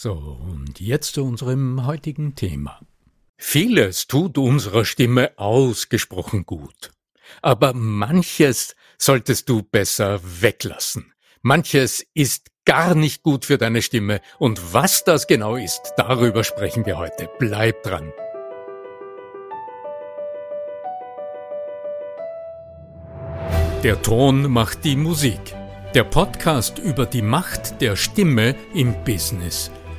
So, und jetzt zu unserem heutigen Thema. Vieles tut unserer Stimme ausgesprochen gut. Aber manches solltest du besser weglassen. Manches ist gar nicht gut für deine Stimme. Und was das genau ist, darüber sprechen wir heute. Bleib dran. Der Ton macht die Musik. Der Podcast über die Macht der Stimme im Business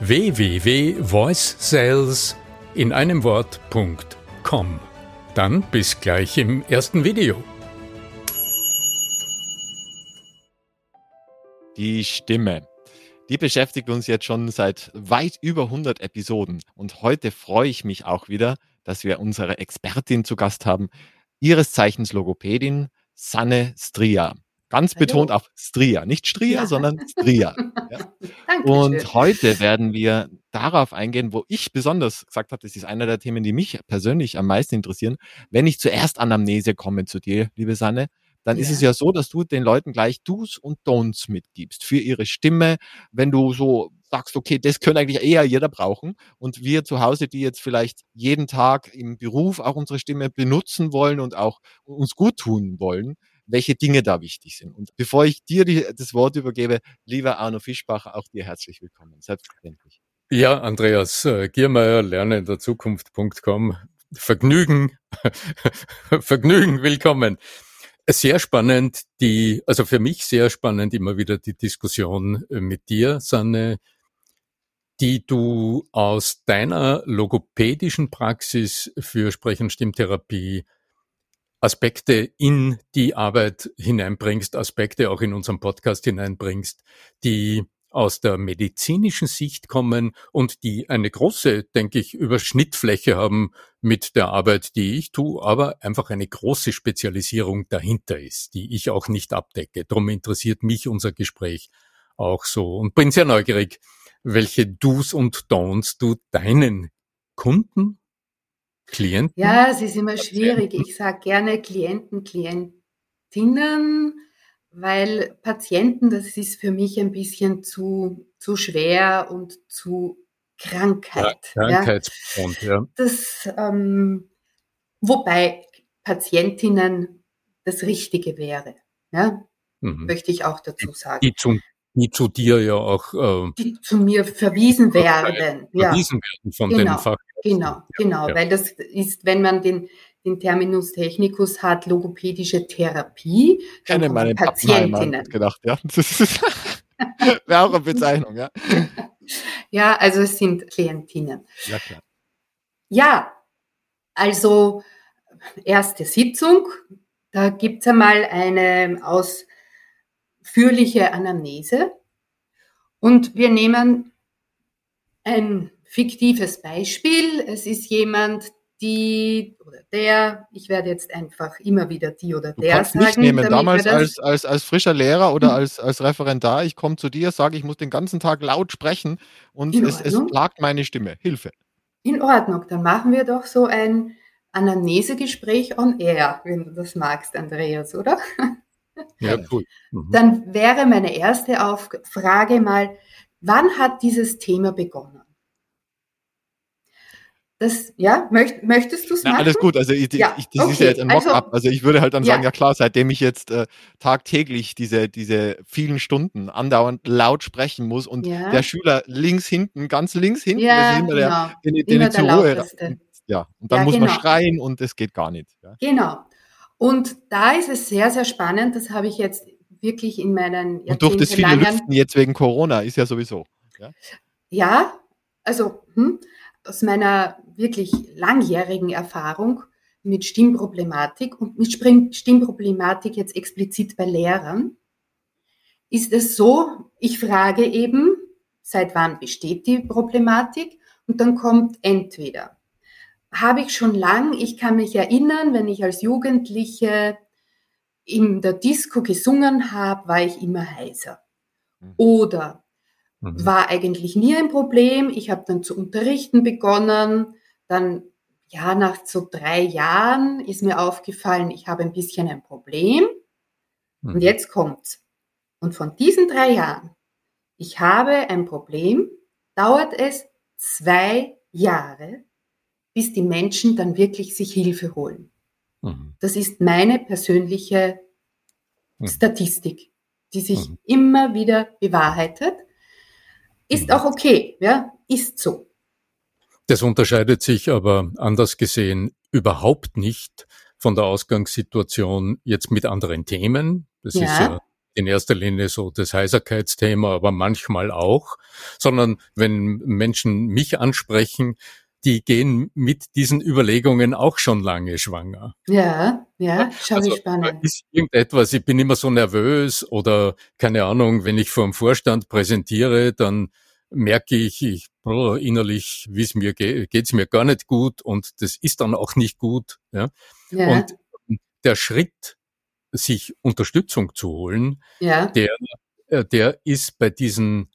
www.voicesales in einem Wort.com. Dann bis gleich im ersten Video. Die Stimme. Die beschäftigt uns jetzt schon seit weit über 100 Episoden. Und heute freue ich mich auch wieder, dass wir unsere Expertin zu Gast haben, ihres Zeichens Logopädin Sanne Stria. Ganz Hallo. betont auf Stria, nicht Stria, ja. sondern Stria. Ja. Und heute werden wir darauf eingehen, wo ich besonders gesagt habe, das ist einer der Themen, die mich persönlich am meisten interessieren. Wenn ich zuerst Anamnese komme zu dir, liebe Sanne, dann ja. ist es ja so, dass du den Leuten gleich Do's und Don'ts mitgibst für ihre Stimme. Wenn du so sagst, okay, das könnte eigentlich eher jeder brauchen. Und wir zu Hause, die jetzt vielleicht jeden Tag im Beruf auch unsere Stimme benutzen wollen und auch uns gut tun wollen, welche Dinge da wichtig sind. Und bevor ich dir das Wort übergebe, lieber Arno Fischbacher, auch dir herzlich willkommen. Selbstverständlich. Ja, Andreas äh, Giermeier, lernenderzukunft.com. Vergnügen, Vergnügen, willkommen. Sehr spannend, die, also für mich sehr spannend immer wieder die Diskussion äh, mit dir, Sanne, die du aus deiner logopädischen Praxis für Sprech- und Stimmtherapie Aspekte in die Arbeit hineinbringst, Aspekte auch in unserem Podcast hineinbringst, die aus der medizinischen Sicht kommen und die eine große, denke ich, Überschnittfläche haben mit der Arbeit, die ich tue, aber einfach eine große Spezialisierung dahinter ist, die ich auch nicht abdecke. Darum interessiert mich unser Gespräch auch so und bin sehr neugierig, welche Do's und Don'ts du deinen Kunden Klienten? Ja, es ist immer schwierig. Ich sage gerne Klienten, Klientinnen, weil Patienten, das ist für mich ein bisschen zu, zu schwer und zu Krankheit. Ja, Krankheitsbefund, ja. Das, ähm, wobei Patientinnen das Richtige wäre. Ja? Mhm. Möchte ich auch dazu sagen. Die zum die zu dir ja auch äh, die zu mir verwiesen werden. Ja. Verwiesen werden von genau, den Fach. Genau, genau, ja. weil das ist, wenn man den, den Terminus technicus hat, logopädische Therapie, Ich kenne meine Patientinnen. gedacht, ja. Wäre auch eine Bezeichnung, ja. ja, also es sind Klientinnen. Ja, klar. Ja, also erste Sitzung, da gibt es einmal eine aus ausführliche Anamnese und wir nehmen ein fiktives Beispiel. Es ist jemand, die oder der, ich werde jetzt einfach immer wieder die oder der du kannst sagen. Mich nehmen. Damals als, als, als frischer Lehrer oder als, als Referendar, ich komme zu dir, sage, ich muss den ganzen Tag laut sprechen und es, es plagt meine Stimme. Hilfe. In Ordnung, dann machen wir doch so ein Anamnesegespräch on air, wenn du das magst, Andreas, oder? Ja, cool. Mhm. Dann wäre meine erste Auf Frage mal, wann hat dieses Thema begonnen? Das, ja, möcht, möchtest du es machen? Alles gut, also ich, ja, ich, das okay. ist ja jetzt ein Mock-up. Also, also, ich würde halt dann sagen, ja, klar, seitdem ich jetzt äh, tagtäglich diese, diese vielen Stunden andauernd laut sprechen muss und ja. der Schüler links hinten, ganz links hinten, ja, das ist immer genau. der, den, den immer zur Ruhe. Ja, und dann muss genau. man schreien und es geht gar nicht. Genau. Und da ist es sehr, sehr spannend, das habe ich jetzt wirklich in meinen Und durch das viele Lüften jetzt wegen Corona ist ja sowieso. Ja, also hm, aus meiner wirklich langjährigen Erfahrung mit Stimmproblematik und mit Stimmproblematik jetzt explizit bei Lehrern, ist es so, ich frage eben, seit wann besteht die Problematik? Und dann kommt entweder, habe ich schon lang, ich kann mich erinnern, wenn ich als Jugendliche in der Disco gesungen habe, war ich immer heiser. Mhm. Oder mhm. war eigentlich nie ein Problem, ich habe dann zu unterrichten begonnen, dann, ja, nach so drei Jahren ist mir aufgefallen, ich habe ein bisschen ein Problem. Mhm. Und jetzt kommt's. Und von diesen drei Jahren, ich habe ein Problem, dauert es zwei Jahre, bis die Menschen dann wirklich sich Hilfe holen. Mhm. Das ist meine persönliche mhm. Statistik, die sich mhm. immer wieder bewahrheitet. Ist mhm. auch okay, ja, ist so. Das unterscheidet sich aber anders gesehen überhaupt nicht von der Ausgangssituation jetzt mit anderen Themen. Das ja. ist ja in erster Linie so das Heiserkeitsthema, aber manchmal auch, sondern wenn Menschen mich ansprechen, die gehen mit diesen Überlegungen auch schon lange schwanger. Ja, ja, schon also, spannend. Ist irgendetwas, ich bin immer so nervös oder keine Ahnung, wenn ich vor dem Vorstand präsentiere, dann merke ich, ich innerlich, wie es mir geht, geht's mir gar nicht gut und das ist dann auch nicht gut. Ja? ja. Und der Schritt, sich Unterstützung zu holen, ja. der, äh, der ist bei diesen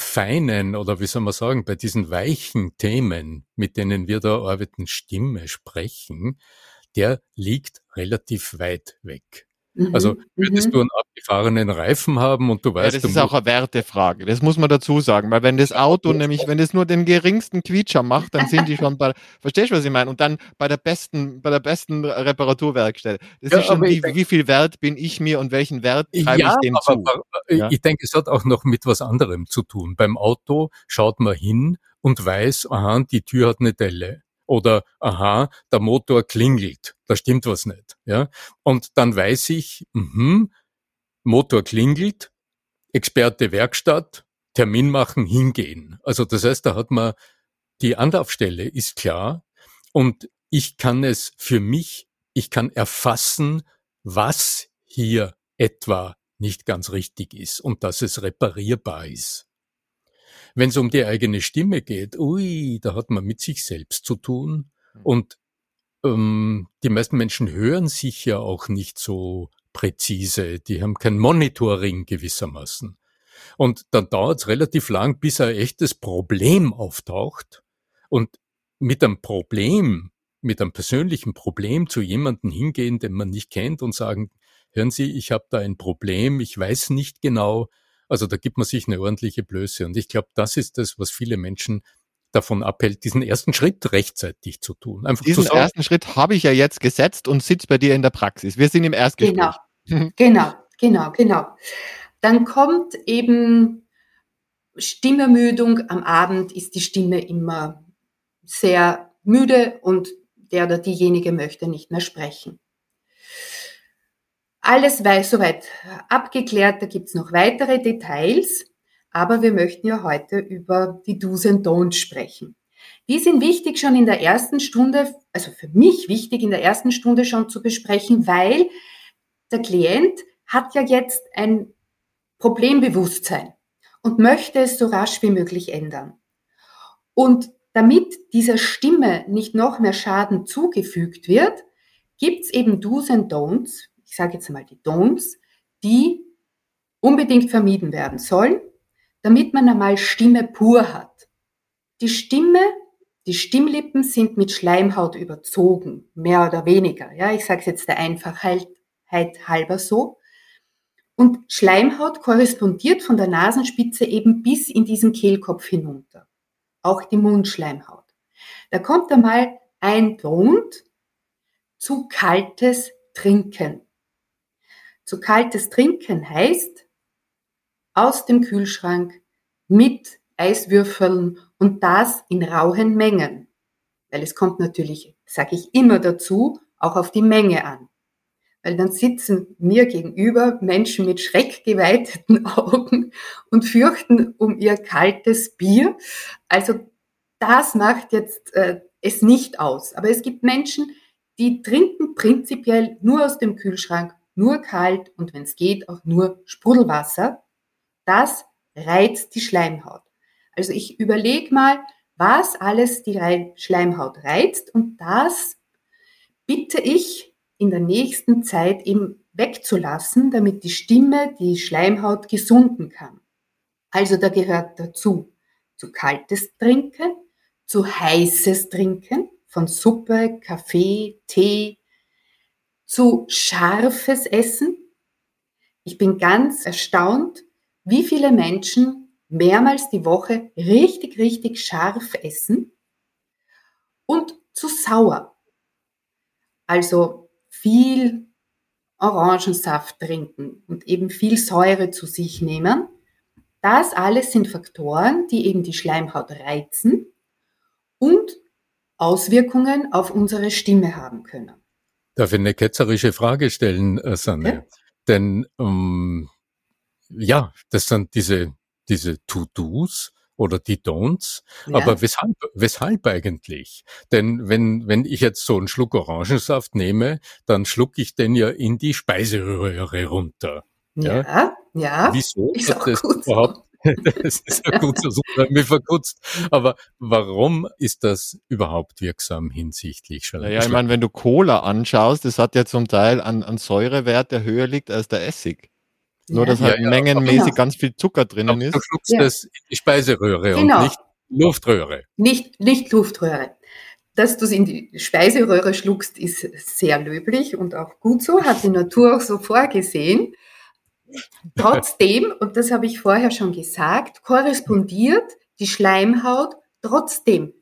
feinen oder wie soll man sagen, bei diesen weichen Themen, mit denen wir da arbeiten, Stimme sprechen, der liegt relativ weit weg. Also mhm, würdest mhm. du einen abgefahrenen Reifen haben und du weißt. Ja, das ist auch eine Wertefrage. Das muss man dazu sagen, weil wenn das Auto nämlich, wenn es nur den geringsten Quietscher macht, dann sind die schon bei. verstehst du, was ich meine? Und dann bei der besten, bei der besten Reparaturwerkstelle. Das ja, ist schon wie, wie viel Wert bin ich mir und welchen Wert treibe ja, ich dem aber, zu? Aber, ja? Ich denke, es hat auch noch mit was anderem zu tun. Beim Auto schaut man hin und weiß, aha, die Tür hat eine Delle oder aha, der Motor klingelt, da stimmt was nicht. Ja? Und dann weiß ich, mh, Motor klingelt, Experte Werkstatt, Termin machen, hingehen. Also das heißt, da hat man die Anlaufstelle ist klar und ich kann es für mich, ich kann erfassen, was hier etwa nicht ganz richtig ist und dass es reparierbar ist. Wenn es um die eigene Stimme geht, ui, da hat man mit sich selbst zu tun. Mhm. Und ähm, die meisten Menschen hören sich ja auch nicht so präzise. Die haben kein Monitoring gewissermaßen. Und dann dauert es relativ lang, bis ein echtes Problem auftaucht. Und mit einem Problem, mit einem persönlichen Problem zu jemandem hingehen, den man nicht kennt und sagen, hören Sie, ich habe da ein Problem, ich weiß nicht genau, also da gibt man sich eine ordentliche Blöße. Und ich glaube, das ist das, was viele Menschen davon abhält, diesen ersten Schritt rechtzeitig zu tun. Einfach diesen zu ersten Schritt habe ich ja jetzt gesetzt und sitze bei dir in der Praxis. Wir sind im Erstgespräch. Genau, genau, genau, genau. Dann kommt eben Stimmermüdung. Am Abend ist die Stimme immer sehr müde und der oder diejenige möchte nicht mehr sprechen. Alles weiß soweit abgeklärt, da gibt's noch weitere Details, aber wir möchten ja heute über die Do's and Don'ts sprechen. Die sind wichtig schon in der ersten Stunde, also für mich wichtig in der ersten Stunde schon zu besprechen, weil der Klient hat ja jetzt ein Problembewusstsein und möchte es so rasch wie möglich ändern. Und damit dieser Stimme nicht noch mehr Schaden zugefügt wird, gibt es eben Do's and Don'ts, ich sage jetzt mal die Don'ts, die unbedingt vermieden werden sollen, damit man einmal Stimme pur hat. Die Stimme, die Stimmlippen sind mit Schleimhaut überzogen, mehr oder weniger. Ja, ich sage es jetzt der Einfachheit halber so. Und Schleimhaut korrespondiert von der Nasenspitze eben bis in diesen Kehlkopf hinunter. Auch die Mundschleimhaut. Da kommt einmal ein Grund zu kaltes Trinken. Zu kaltes Trinken heißt aus dem Kühlschrank mit Eiswürfeln und das in rauen Mengen. Weil es kommt natürlich, sage ich immer dazu, auch auf die Menge an weil dann sitzen mir gegenüber Menschen mit schreckgeweiteten Augen und fürchten um ihr kaltes Bier. Also das macht jetzt äh, es nicht aus. Aber es gibt Menschen, die trinken prinzipiell nur aus dem Kühlschrank, nur kalt und wenn es geht auch nur Sprudelwasser. Das reizt die Schleimhaut. Also ich überlege mal, was alles die Schleimhaut reizt und das bitte ich in der nächsten Zeit eben wegzulassen, damit die Stimme, die Schleimhaut gesunden kann. Also da gehört dazu zu kaltes Trinken, zu heißes Trinken von Suppe, Kaffee, Tee, zu scharfes Essen. Ich bin ganz erstaunt, wie viele Menschen mehrmals die Woche richtig, richtig scharf essen und zu sauer. Also viel Orangensaft trinken und eben viel Säure zu sich nehmen. Das alles sind Faktoren, die eben die Schleimhaut reizen und Auswirkungen auf unsere Stimme haben können. Darf ich eine ketzerische Frage stellen, äh, Sanne? Ja. Denn ähm, ja, das sind diese, diese To-Dos, oder die Don'ts. Ja. Aber weshalb, weshalb eigentlich? Denn wenn, wenn ich jetzt so einen Schluck Orangensaft nehme, dann schlucke ich den ja in die Speiseröhre runter. Ja, ja. ja. Wieso? Ist auch das gut überhaupt? Das ist ja gut so super mir verkutzt. Aber warum ist das überhaupt wirksam hinsichtlich Schleim? Naja, ich meine, wenn du Cola anschaust, das hat ja zum Teil an, an Säurewert, der höher liegt als der Essig. Nur, dass halt ja, mengenmäßig genau. ganz viel Zucker drinnen ist. Du schluckst ja. das in die Speiseröhre genau. und nicht Luftröhre. Nicht, nicht Luftröhre. Dass du es in die Speiseröhre schluckst, ist sehr löblich und auch gut so, hat die Natur auch so vorgesehen. Trotzdem, und das habe ich vorher schon gesagt, korrespondiert die Schleimhaut trotzdem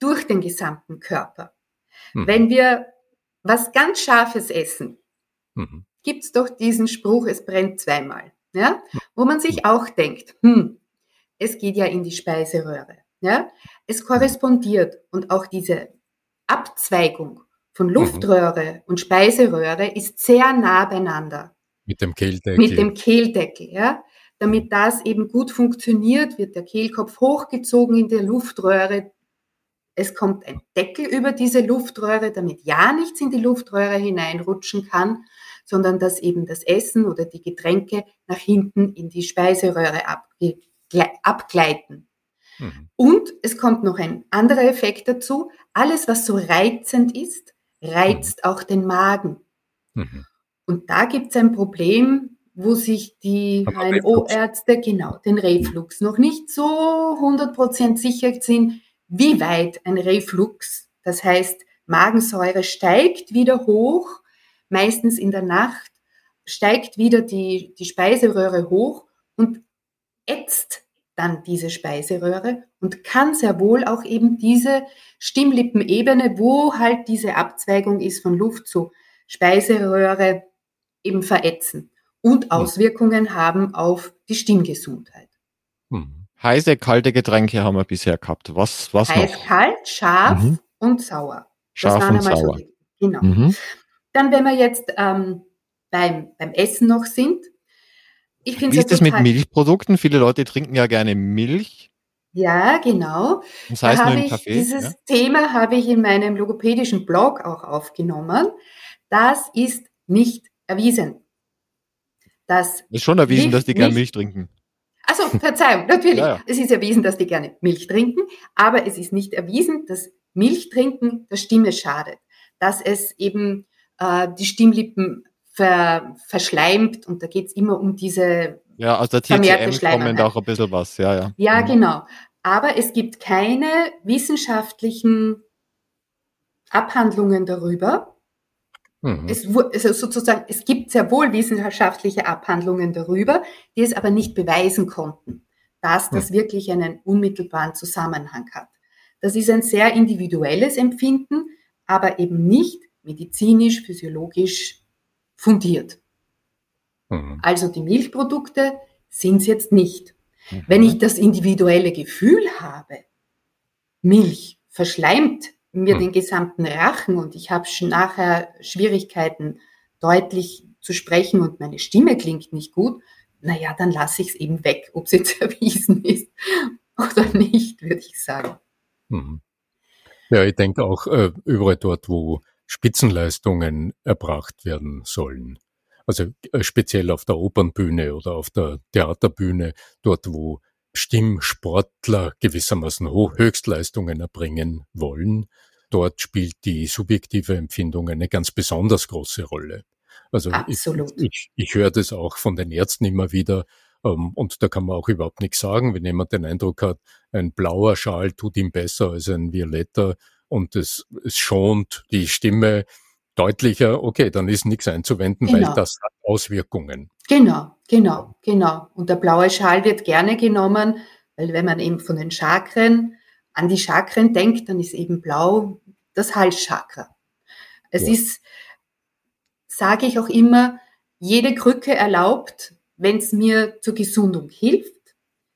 durch den gesamten Körper. Mhm. Wenn wir was ganz Scharfes essen, mhm gibt's doch diesen Spruch, es brennt zweimal. Ja? Wo man sich auch denkt, hm, es geht ja in die Speiseröhre. Ja? Es korrespondiert und auch diese Abzweigung von mhm. Luftröhre mhm. und Speiseröhre ist sehr nah beieinander. Mit dem Kehldeckel. Mit dem Kehldeckel, ja. Damit das eben gut funktioniert, wird der Kehlkopf hochgezogen in der Luftröhre. Es kommt ein Deckel über diese Luftröhre, damit ja nichts in die Luftröhre hineinrutschen kann sondern dass eben das Essen oder die Getränke nach hinten in die Speiseröhre abgleiten. Mhm. Und es kommt noch ein anderer Effekt dazu. Alles, was so reizend ist, reizt mhm. auch den Magen. Mhm. Und da gibt es ein Problem, wo sich die HNO-Ärzte, genau, den Reflux, noch nicht so 100% sicher sind, wie weit ein Reflux, das heißt Magensäure steigt wieder hoch meistens in der Nacht, steigt wieder die, die Speiseröhre hoch und ätzt dann diese Speiseröhre und kann sehr wohl auch eben diese Stimmlippenebene, wo halt diese Abzweigung ist von Luft zu Speiseröhre, eben verätzen und. Auswirkungen haben auf die Stimmgesundheit. Hm. Heiße, kalte Getränke haben wir bisher gehabt. Was, was Heiß, noch? kalt, scharf mhm. und sauer. Scharf und sauer. So, genau. Mhm. Dann, wenn wir jetzt ähm, beim, beim Essen noch sind. Ich Wie ist das mit Milchprodukten? Viele Leute trinken ja gerne Milch. Ja, genau. Das heißt da nur im Kaffee. Dieses ja? Thema habe ich in meinem logopädischen Blog auch aufgenommen. Das ist nicht erwiesen. Das ist schon erwiesen, dass die gerne Milch trinken. Also Verzeihung, natürlich. Ja, ja. Es ist erwiesen, dass die gerne Milch trinken, aber es ist nicht erwiesen, dass Milch trinken der Stimme schadet, dass es eben äh, die Stimmlippen ver, verschleimt und da geht es immer um diese ja, aus der TCM kommt auch ein bisschen was, ja, ja. Ja, mhm. genau. Aber es gibt keine wissenschaftlichen Abhandlungen darüber. Mhm. Es, sozusagen, es gibt sehr wohl wissenschaftliche Abhandlungen darüber, die es aber nicht beweisen konnten, dass das mhm. wirklich einen unmittelbaren Zusammenhang hat. Das ist ein sehr individuelles Empfinden, aber eben nicht medizinisch, physiologisch fundiert. Mhm. Also die Milchprodukte sind es jetzt nicht. Mhm. Wenn ich das individuelle Gefühl habe, Milch verschleimt mir mhm. den gesamten Rachen und ich habe nachher Schwierigkeiten, deutlich zu sprechen und meine Stimme klingt nicht gut, naja, dann lasse ich es eben weg, ob es jetzt erwiesen ist oder nicht, würde ich sagen. Mhm. Ja, ich denke auch äh, überall dort, wo Spitzenleistungen erbracht werden sollen. Also äh, speziell auf der Opernbühne oder auf der Theaterbühne, dort wo Stimmsportler gewissermaßen Höchstleistungen erbringen wollen. Dort spielt die subjektive Empfindung eine ganz besonders große Rolle. Also Absolut. ich, ich, ich höre das auch von den Ärzten immer wieder, ähm, und da kann man auch überhaupt nichts sagen, wenn jemand den Eindruck hat, ein blauer Schal tut ihm besser als ein violetter und es, es schont die Stimme deutlicher, okay, dann ist nichts einzuwenden, genau. weil das hat Auswirkungen. Genau, genau, genau. Und der blaue Schal wird gerne genommen, weil wenn man eben von den Chakren an die Chakren denkt, dann ist eben blau das Halschakra. Es ja. ist, sage ich auch immer, jede Krücke erlaubt, wenn es mir zur Gesundung hilft.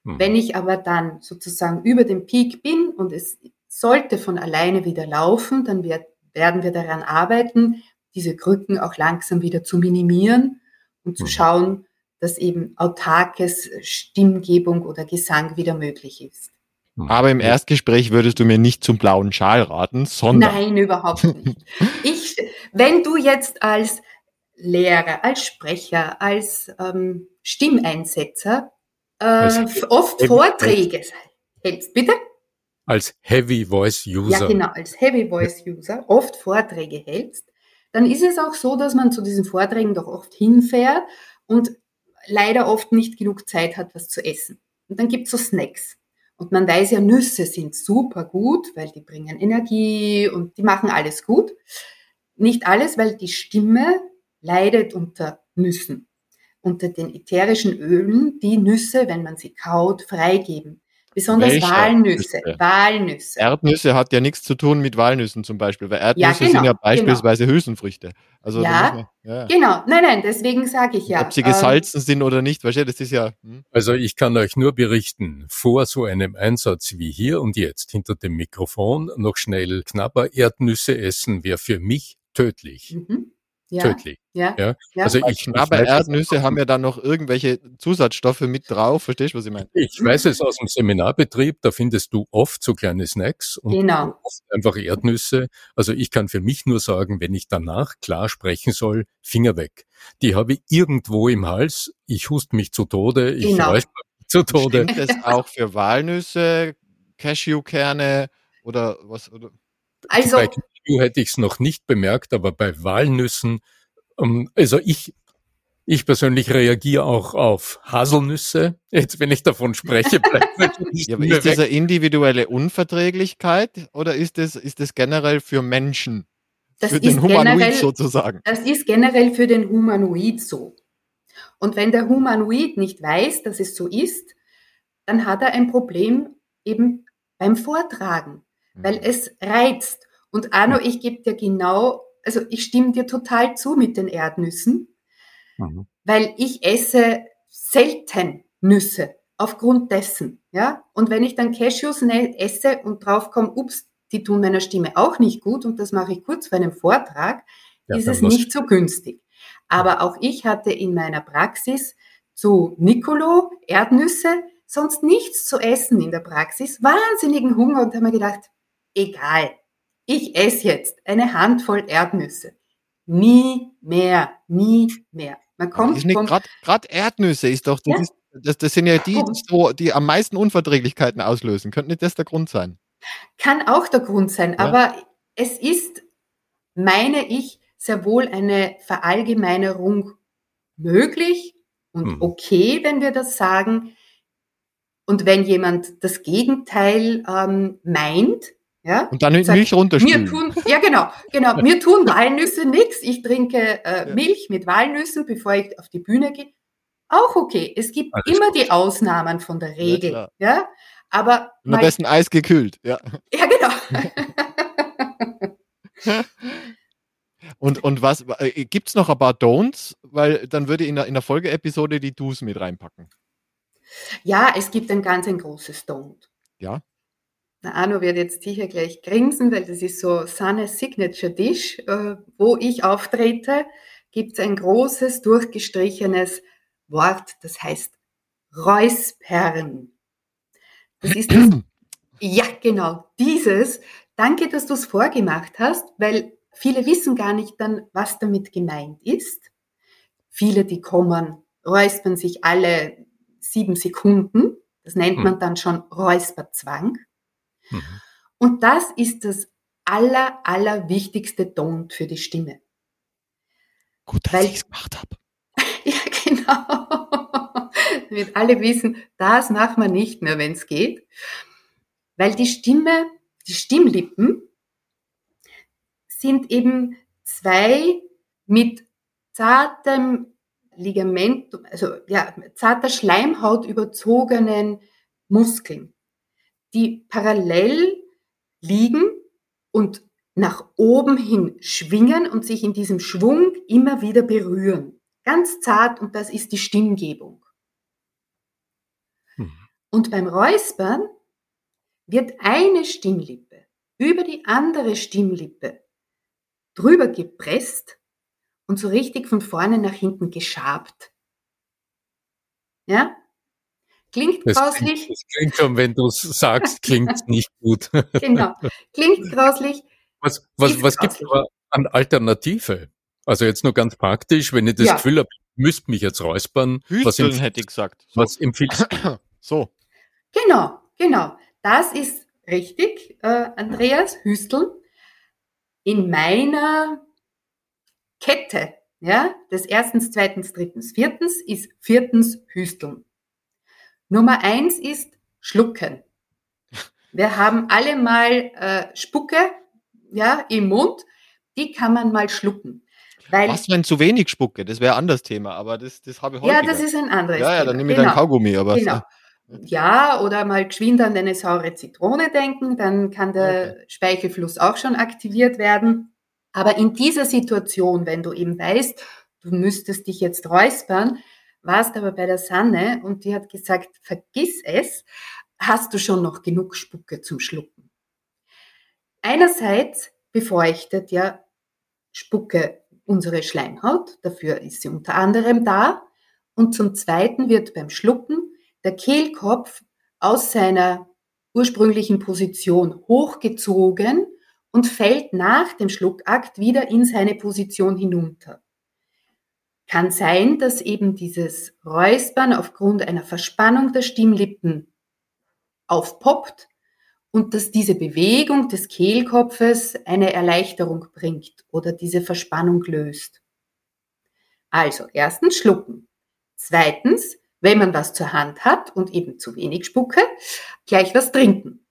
Hm. Wenn ich aber dann sozusagen über dem Peak bin und es sollte von alleine wieder laufen, dann wird, werden wir daran arbeiten, diese Krücken auch langsam wieder zu minimieren und zu mhm. schauen, dass eben autarkes Stimmgebung oder Gesang wieder möglich ist. Mhm. Aber im Erstgespräch würdest du mir nicht zum blauen Schal raten, sondern. Nein, überhaupt nicht. Ich, wenn du jetzt als Lehrer, als Sprecher, als ähm, Stimmeinsetzer äh, oft Vorträge hältst, bitte? als Heavy Voice User. Ja, genau, als Heavy Voice User oft Vorträge hältst, dann ist es auch so, dass man zu diesen Vorträgen doch oft hinfährt und leider oft nicht genug Zeit hat, was zu essen. Und dann gibt's so Snacks. Und man weiß ja, Nüsse sind super gut, weil die bringen Energie und die machen alles gut. Nicht alles, weil die Stimme leidet unter Nüssen, unter den ätherischen Ölen, die Nüsse, wenn man sie kaut, freigeben. Besonders Welche Walnüsse. Walnüsse. Erdnüsse hat ja nichts zu tun mit Walnüssen zum Beispiel, weil Erdnüsse ja, genau, sind ja genau. beispielsweise genau. Hülsenfrüchte. Also ja, man, ja, genau. Nein, nein, deswegen sage ich ja. Ob sie gesalzen ähm, sind oder nicht, weißt du, das ist ja. Hm. Also ich kann euch nur berichten, vor so einem Einsatz wie hier und jetzt hinter dem Mikrofon noch schnell knapper Erdnüsse essen wäre für mich tödlich. Mhm ja. tödlich. Ja. ja. Also ich, aber Erdnüsse haben ja dann noch irgendwelche Zusatzstoffe mit drauf. Verstehst du, was ich meine? Ich weiß es aus dem Seminarbetrieb, da findest du oft so kleine Snacks und genau. einfach Erdnüsse. Also ich kann für mich nur sagen, wenn ich danach klar sprechen soll, Finger weg. Die habe ich irgendwo im Hals. Ich hust mich zu Tode. Ich genau. mich zu Tode. Stimmt das auch für Walnüsse, Cashewkerne oder was? Oder? Also, Cashew hätte ich es noch nicht bemerkt, aber bei Walnüssen, ähm, also ich, ich persönlich reagiere auch auf Haselnüsse. Jetzt, wenn ich davon spreche, bleibt ja, aber Ist das eine individuelle Unverträglichkeit oder ist das, ist das generell für Menschen? Das für den Humanoid generell, sozusagen. Das ist generell für den Humanoid so. Und wenn der Humanoid nicht weiß, dass es so ist, dann hat er ein Problem eben beim Vortragen weil mhm. es reizt. Und Arno, ich gebe dir genau, also ich stimme dir total zu mit den Erdnüssen, mhm. weil ich esse selten Nüsse aufgrund dessen, ja. Und wenn ich dann Cashews ne, esse und draufkomme, ups, die tun meiner Stimme auch nicht gut und das mache ich kurz vor einem Vortrag, ja, ist es nicht so günstig. Aber auch ich hatte in meiner Praxis zu Nicolo Erdnüsse, sonst nichts zu essen in der Praxis, wahnsinnigen Hunger und habe mir gedacht, egal. Ich esse jetzt eine Handvoll Erdnüsse. Nie mehr, nie mehr. Man kommt Gerade Erdnüsse ist doch, das, ja? ist, das, das sind ja die, so, die am meisten Unverträglichkeiten auslösen. Könnte nicht das der Grund sein? Kann auch der Grund sein, ja. aber es ist, meine ich, sehr wohl eine Verallgemeinerung möglich und hm. okay, wenn wir das sagen. Und wenn jemand das Gegenteil ähm, meint, ja, und dann sagt, Milch runterspülen. Mir tun, ja, genau, genau. Mir tun Walnüsse nichts. Ich trinke äh, ja. Milch mit Walnüssen, bevor ich auf die Bühne gehe. Auch okay. Es gibt Alles immer gut. die Ausnahmen von der Regel. Ja, ja? aber und am besten Eis gekühlt. Ja, ja genau. und, und was äh, gibt es noch ein paar Don'ts? Weil dann würde ich in der, in der Folgeepisode die Do's mit reinpacken. Ja, es gibt ein ganz ein großes Don't. Ja. Der Arno wird jetzt sicher gleich grinsen, weil das ist so Sannes Signature Dish. Äh, wo ich auftrete, gibt es ein großes, durchgestrichenes Wort, das heißt Räuspern. Das ist das, ja, genau, dieses. Danke, dass du es vorgemacht hast, weil viele wissen gar nicht dann, was damit gemeint ist. Viele, die kommen, räuspern sich alle sieben Sekunden. Das nennt man hm. dann schon Räusperzwang. Mhm. Und das ist das aller, aller wichtigste Don't für die Stimme. Gut, dass ich es gemacht habe. ja, genau. Damit alle wissen, das macht man nicht mehr, wenn es geht. Weil die Stimme, die Stimmlippen sind eben zwei mit zartem Ligament, also ja, zarter Schleimhaut überzogenen Muskeln die parallel liegen und nach oben hin schwingen und sich in diesem Schwung immer wieder berühren. Ganz zart und das ist die Stimmgebung. Hm. Und beim Räuspern wird eine Stimmlippe über die andere Stimmlippe drüber gepresst und so richtig von vorne nach hinten geschabt. Ja? Klingt das grauslich. Klingt, das klingt schon, wenn du es sagst, klingt nicht gut. genau. Klingt grauslich. Was, was, was gibt es aber an Alternative? Also jetzt nur ganz praktisch, wenn ich das ja. Gefühl habe, ich müsste mich jetzt räuspern. Hüsteln was hätte ich gesagt. So. Was empfiehlst du? so. Genau, genau. Das ist richtig, äh, Andreas, Hüsteln. In meiner Kette, ja, des erstens, zweitens, drittens, viertens ist viertens Hüsteln. Nummer eins ist Schlucken. Wir haben alle mal äh, Spucke ja, im Mund, die kann man mal schlucken. Weil, Was, wenn zu wenig Spucke? Das wäre ein anderes Thema, aber das, das habe ich heute. Ja, das ist ein anderes Thema. Ja, ja, dann nehme ich genau. dann Kaugummi. Aber genau. Ja, oder mal geschwind an eine saure Zitrone denken, dann kann der okay. Speichelfluss auch schon aktiviert werden. Aber in dieser Situation, wenn du eben weißt, du müsstest dich jetzt räuspern, warst aber bei der Sanne und die hat gesagt, vergiss es, hast du schon noch genug Spucke zum Schlucken. Einerseits befeuchtet ja Spucke unsere Schleimhaut, dafür ist sie unter anderem da. Und zum Zweiten wird beim Schlucken der Kehlkopf aus seiner ursprünglichen Position hochgezogen und fällt nach dem Schluckakt wieder in seine Position hinunter. Kann sein, dass eben dieses Räuspern aufgrund einer Verspannung der Stimmlippen aufpoppt und dass diese Bewegung des Kehlkopfes eine Erleichterung bringt oder diese Verspannung löst. Also erstens schlucken. Zweitens, wenn man was zur Hand hat und eben zu wenig spucke, gleich was trinken.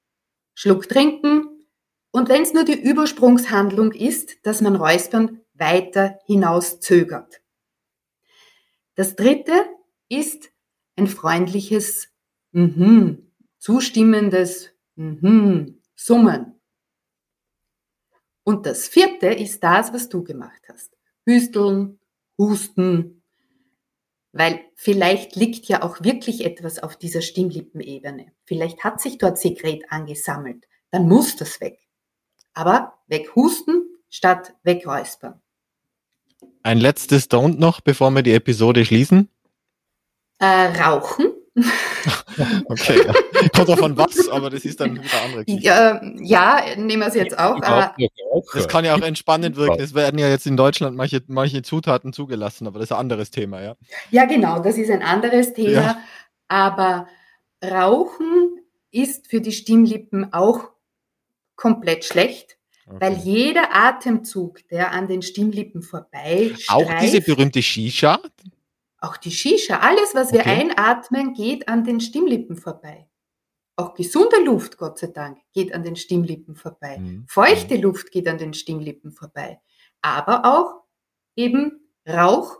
Schluck trinken und wenn es nur die Übersprungshandlung ist, dass man Räuspern weiter hinaus zögert. Das dritte ist ein freundliches Mhm, zustimmendes Mhm, Summen. Und das vierte ist das, was du gemacht hast. Hüsteln, husten, weil vielleicht liegt ja auch wirklich etwas auf dieser Stimmlippenebene. Vielleicht hat sich dort Sekret angesammelt. Dann muss das weg. Aber weghusten statt wegräuspern. Ein letztes Don't noch, bevor wir die Episode schließen. Äh, rauchen. okay, ja. kommt davon was, aber das ist dann wieder andere Geschichte. Ja, ja, nehmen wir es jetzt auch. Aber das kann ja auch entspannend wirken. Es werden ja jetzt in Deutschland manche, manche Zutaten zugelassen, aber das ist ein anderes Thema, ja. Ja, genau, das ist ein anderes Thema. Ja. Aber Rauchen ist für die Stimmlippen auch komplett schlecht, okay. weil jeder Atemzug, der an den Stimmlippen vorbei Auch diese berühmte Shisha? Auch die Shisha, alles, was wir okay. einatmen, geht an den Stimmlippen vorbei. Auch gesunde Luft, Gott sei Dank, geht an den Stimmlippen vorbei. Mhm. Feuchte mhm. Luft geht an den Stimmlippen vorbei. Aber auch eben Rauch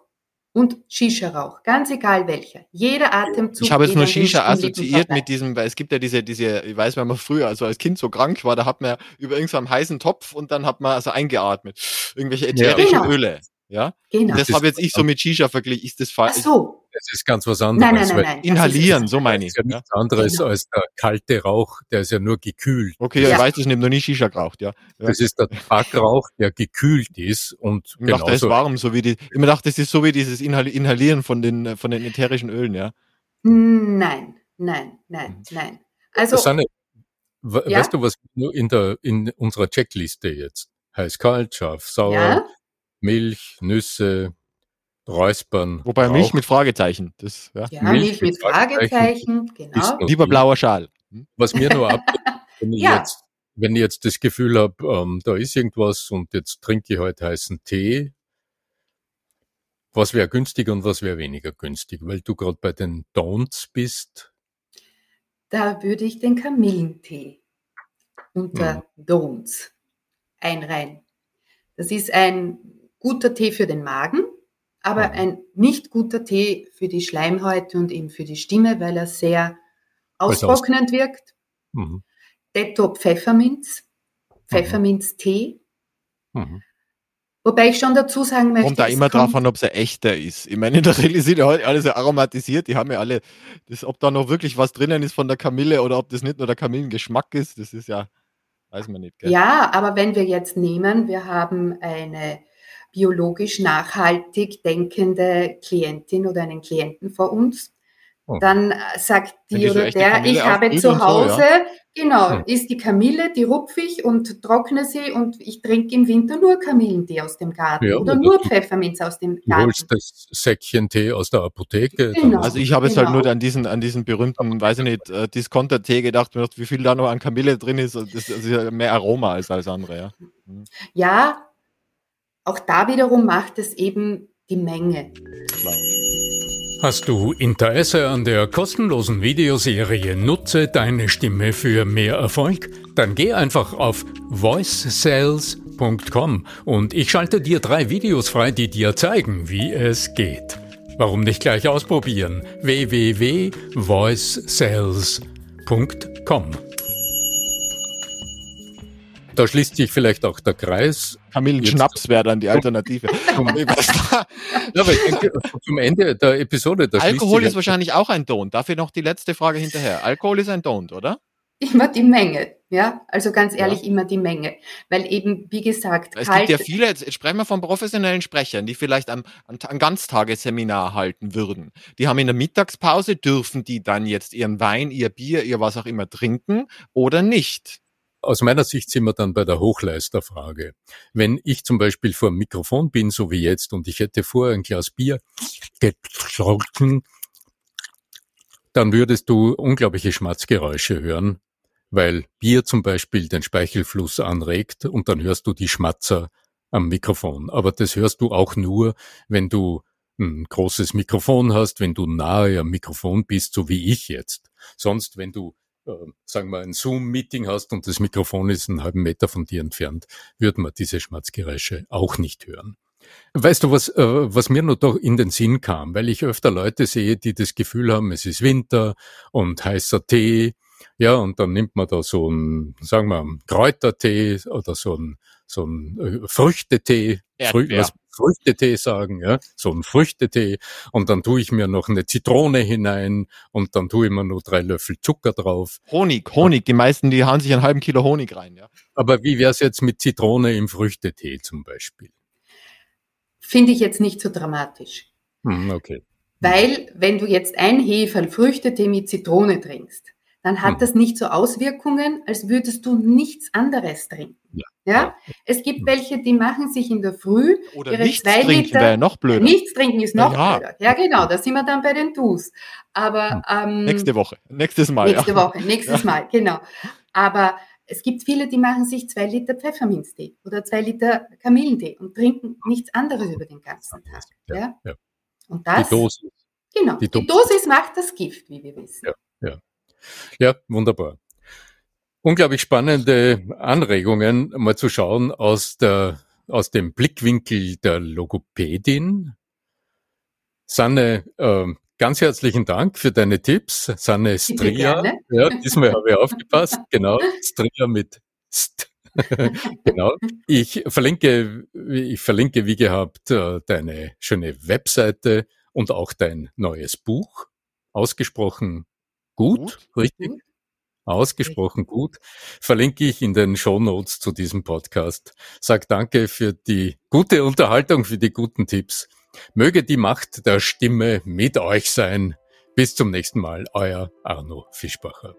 und Shisha-Rauch, ganz egal welcher. Jeder Atemzug. Ich habe jetzt nur Shisha assoziiert mit diesem, weil es gibt ja diese, diese, ich weiß, wenn man früher, also als Kind so krank war, da hat man über irgendeinen heißen Topf und dann hat man also eingeatmet. Irgendwelche ätherischen ja. Genau. Öle. Ja? Genau. Das, das habe jetzt ich so mit Shisha verglichen. Ist das falsch? Ach so. Das ist ganz was anderes. Nein, nein, nein, nein. Inhalieren, so meine ich. Das ist ja nichts anderes genau. als der kalte Rauch, der ist ja nur gekühlt. Okay, ja, ich weiß, ich habe noch nie Shisha geraucht, ja. ja. Das ist der Tabakrauch, der gekühlt ist und ich dachte, das ist warm, so wie die, ich mir dachte, das ist so wie dieses Inhalieren von den, von den ätherischen Ölen, ja. Nein, nein, nein, mhm. nein. Also. Susanne, ja? weißt du, was in der, in unserer Checkliste jetzt? Heiß, kalt, scharf, sauer, ja? Milch, Nüsse, Räuspern. Wobei Milch mit Fragezeichen. Das, ja. ja Milch, Milch, mit Fragezeichen, genau. Lieber blauer Schal. Hm? Was mir nur ab, wenn ich ja. jetzt wenn ich jetzt das Gefühl habe, ähm, da ist irgendwas und jetzt trinke ich heute heißen Tee, was wäre günstig und was wäre weniger günstig, weil du gerade bei den Don'ts bist? Da würde ich den Kamillentee unter hm. Don'ts einreihen. Das ist ein guter Tee für den Magen, aber mhm. ein nicht guter Tee für die Schleimhäute und eben für die Stimme, weil er sehr austrocknend wirkt. Mhm. Detto Pfefferminz, Pfefferminztee. Mhm. Wobei ich schon dazu sagen möchte. Kommt da immer drauf an, ob es ein echter ist. Ich meine, in der Regel sind ja heute alle so aromatisiert. Die haben ja alle, das, ob da noch wirklich was drinnen ist von der Kamille oder ob das nicht nur der Kamillengeschmack ist, das ist ja, weiß man nicht. Gell? Ja, aber wenn wir jetzt nehmen, wir haben eine biologisch nachhaltig denkende Klientin oder einen Klienten vor uns, oh. dann sagt die oder der, ich habe zu Hause, so, ja? genau, hm. ist die Kamille, die rupfe ich und trockne sie und ich trinke im Winter nur Kamillentee aus dem Garten ja, oder nur Pfefferminz aus dem Garten. Du holst das Säckchen Tee aus der Apotheke. Genau. Also ich habe jetzt halt genau. nur an diesen, an diesen berühmten, weiß ich nicht, äh, Discounter-Tee gedacht, wie viel da noch an Kamille drin ist. Das ist ja mehr Aroma als alles andere, ja. Hm. Ja, auch da wiederum macht es eben die Menge. Hast du Interesse an der kostenlosen Videoserie Nutze deine Stimme für mehr Erfolg? Dann geh einfach auf voicesales.com und ich schalte dir drei Videos frei, die dir zeigen, wie es geht. Warum nicht gleich ausprobieren? www.voicesales.com da schließt sich vielleicht auch der Kreis. Kamillenschnaps wäre dann die Alternative. ja, aber ich denke, zum Ende der Episode. Alkohol ist wahrscheinlich auch ein Don't. Dafür noch die letzte Frage hinterher. Alkohol ist ein Don't, oder? Immer die Menge, ja. Also ganz ehrlich, ja. immer die Menge. Weil eben, wie gesagt, es gibt ja viele, jetzt sprechen wir von professionellen Sprechern, die vielleicht am, am Ganztagesseminar halten würden. Die haben in der Mittagspause, dürfen die dann jetzt ihren Wein, ihr Bier, ihr was auch immer trinken oder nicht? Aus meiner Sicht sind wir dann bei der Hochleisterfrage. Wenn ich zum Beispiel vor dem Mikrofon bin, so wie jetzt, und ich hätte vorher ein Glas Bier getrunken, dann würdest du unglaubliche Schmatzgeräusche hören, weil Bier zum Beispiel den Speichelfluss anregt und dann hörst du die Schmatzer am Mikrofon. Aber das hörst du auch nur, wenn du ein großes Mikrofon hast, wenn du nahe am Mikrofon bist, so wie ich jetzt. Sonst, wenn du äh, sagen wir, ein Zoom-Meeting hast und das Mikrofon ist einen halben Meter von dir entfernt, würde man diese Schmatzgeräusche auch nicht hören. Weißt du, was, äh, was mir noch doch in den Sinn kam, weil ich öfter Leute sehe, die das Gefühl haben, es ist Winter und heißer Tee, ja, und dann nimmt man da so ein, sagen wir, Kräutertee oder so ein, so ein äh, Früchtetee, Frü was, Früchtetee sagen, ja, so ein Früchtetee und dann tue ich mir noch eine Zitrone hinein und dann tue ich mir nur drei Löffel Zucker drauf. Honig, Honig, die meisten, die hauen sich einen halben Kilo Honig rein, ja. Aber wie wäre es jetzt mit Zitrone im Früchtetee zum Beispiel? Finde ich jetzt nicht so dramatisch. Hm, okay. Weil, wenn du jetzt ein Heferl Früchtetee mit Zitrone trinkst, dann hat mhm. das nicht so Auswirkungen, als würdest du nichts anderes trinken. Ja. ja? Es gibt mhm. welche, die machen sich in der Früh Oder ihre nichts zwei trinken Liter. Ja noch blöder. Nichts trinken ist noch ja. blöder. Ja, genau, da sind wir dann bei den Dus. Aber hm. ähm, nächste Woche, nächstes Mal. Nächste Woche, nächstes Mal, genau. Aber es gibt viele, die machen sich zwei Liter Pfefferminztee oder zwei Liter Kamillentee und trinken nichts anderes über den ganzen Tag. Ja, ja. Und das, die Dosis. Genau, die, die Dosis macht das Gift, wie wir wissen. Ja, ja. Ja wunderbar. Unglaublich spannende Anregungen, mal zu schauen aus, der, aus dem Blickwinkel der Logopädin. Sanne, äh, Ganz herzlichen Dank für deine Tipps, Sanne Stria. Ja, diesmal habe ich aufgepasst. Genau, Stria mit St. genau. Ich verlinke, ich verlinke wie gehabt äh, deine schöne Webseite und auch dein neues Buch. Ausgesprochen gut, gut. richtig? Gut. Ausgesprochen gut. Verlinke ich in den Show Notes zu diesem Podcast. Sag danke für die gute Unterhaltung, für die guten Tipps Möge die Macht der Stimme mit euch sein. Bis zum nächsten Mal, euer Arno Fischbacher.